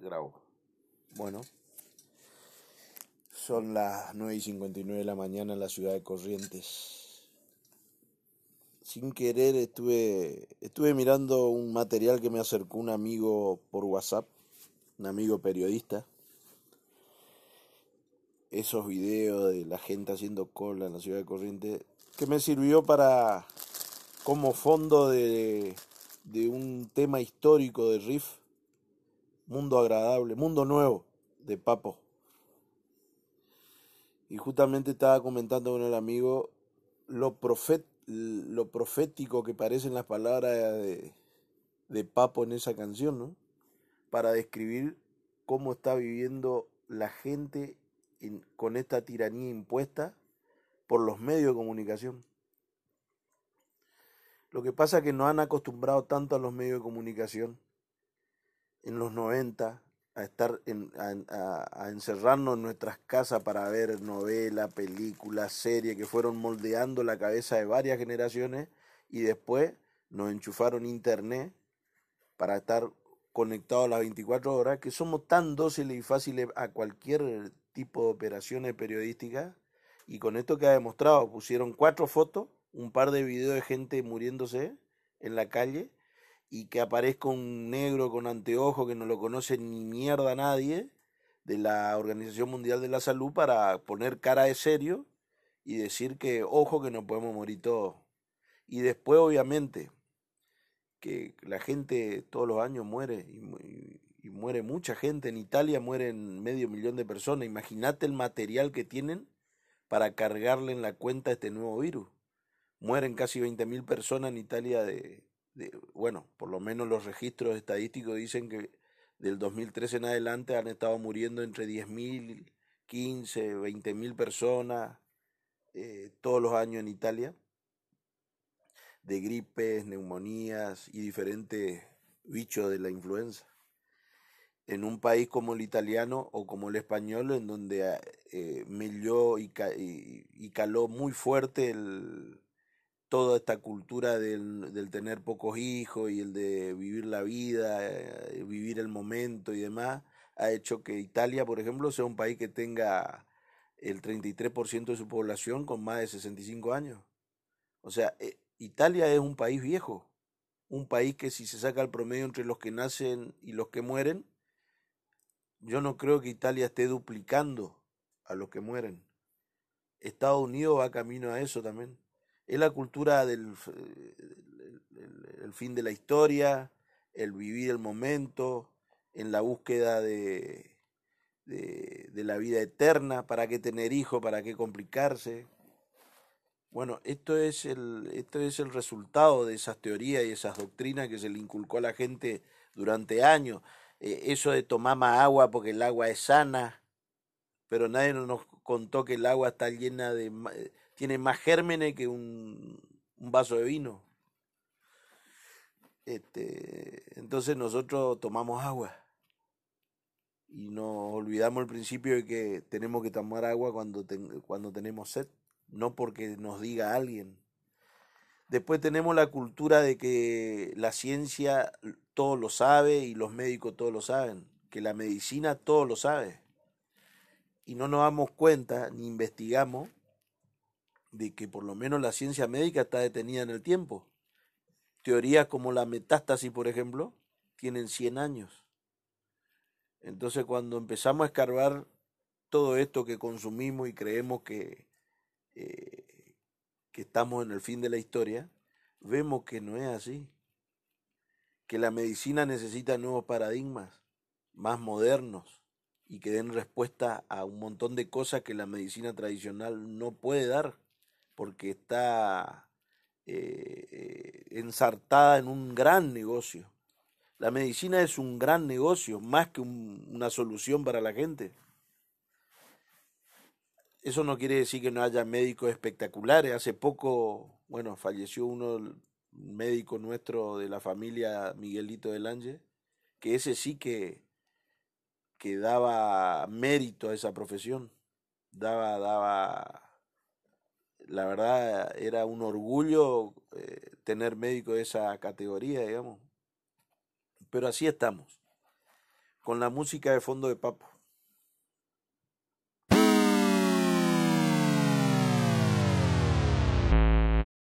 grabo. Bueno, son las 9 y 59 de la mañana en la ciudad de Corrientes. Sin querer estuve, estuve mirando un material que me acercó un amigo por WhatsApp, un amigo periodista. Esos videos de la gente haciendo cola en la ciudad de Corrientes, que me sirvió para, como fondo de, de un tema histórico de Riff Mundo Agradable, Mundo Nuevo de Papo. Y justamente estaba comentando con el amigo lo, profet, lo profético que parecen las palabras de, de Papo en esa canción, ¿no? Para describir cómo está viviendo la gente en, con esta tiranía impuesta por los medios de comunicación. Lo que pasa es que nos han acostumbrado tanto a los medios de comunicación en los 90 a estar en, a, encerrarnos en nuestras casas para ver novelas, películas, series que fueron moldeando la cabeza de varias generaciones y después nos enchufaron internet para estar conectados las 24 horas, que somos tan dóciles y fáciles a cualquier tipo de operaciones periodísticas. Y con esto que ha demostrado, pusieron cuatro fotos, un par de videos de gente muriéndose en la calle y que aparezca un negro con anteojo que no lo conoce ni mierda nadie de la Organización Mundial de la Salud para poner cara de serio y decir que ojo que no podemos morir todos. Y después obviamente que la gente todos los años muere y, muere mucha gente. En Italia mueren medio millón de personas. Imagínate el material que tienen para cargarle en la cuenta este nuevo virus. Mueren casi 20.000 personas en Italia de, bueno, por lo menos los registros estadísticos dicen que del 2013 en adelante han estado muriendo entre 10.000, 15, 20.000 personas eh, todos los años en Italia de gripes, neumonías y diferentes bichos de la influenza. En un país como el italiano o como el español, en donde eh, melló y, y caló muy fuerte el, toda esta cultura del, del, tener pocos hijos y el de vivir la vida, eh, vivir el momento y demás, ha hecho que Italia, por ejemplo, sea un país que tenga el 33% de su población con más de 65 años. O sea, eh, Italia es un país viejo, un país que si se saca el promedio entre los que nacen y los que mueren, yo no creo que Italia esté duplicando a los que mueren. Estados Unidos va camino a eso también es la cultura del el, fin de la historia, el vivir el momento, en la búsqueda de, de, de, la vida eterna, para qué tener hijos, para qué complicarse. Bueno, esto es, el, esto es el resultado de esas teorías y esas doctrinas que se le inculcó a la gente durante años. Eh, eso de tomar más agua porque el agua es sana, pero nadie nos contó que el agua está llena de tiene más gérmenes que un, vaso de vino. Este, entonces nosotros tomamos agua y nos olvidamos el principio de que tenemos que tomar agua cuando, cuando tenemos sed, no porque nos diga alguien. Después tenemos la cultura de que la ciencia todo lo sabe y los médicos todo lo saben, que la medicina todo lo sabe. Y no nos damos cuenta ni investigamos de que por lo menos la ciencia médica está detenida en el tiempo. Teorías como la metástasis, por ejemplo, tienen 100 años. Entonces cuando empezamos a escarbar todo esto que consumimos y creemos que, eh, que estamos en el fin de la historia, vemos que no es así. Que la medicina necesita nuevos paradigmas, más modernos, y que den respuesta a un montón de cosas que la medicina tradicional no puede dar porque está eh, eh, ensartada en un gran negocio. La medicina es un gran negocio, más que una solución para la gente. Eso no quiere decir que no haya médicos espectaculares. Hace poco, bueno, falleció uno, médico nuestro de la familia Miguelito del Ángel, que ese sí que, que daba mérito a esa profesión, daba, daba la verdad era un orgullo eh, tener médico de esa categoría, digamos. Pero así estamos. con la música de fondo de Papo.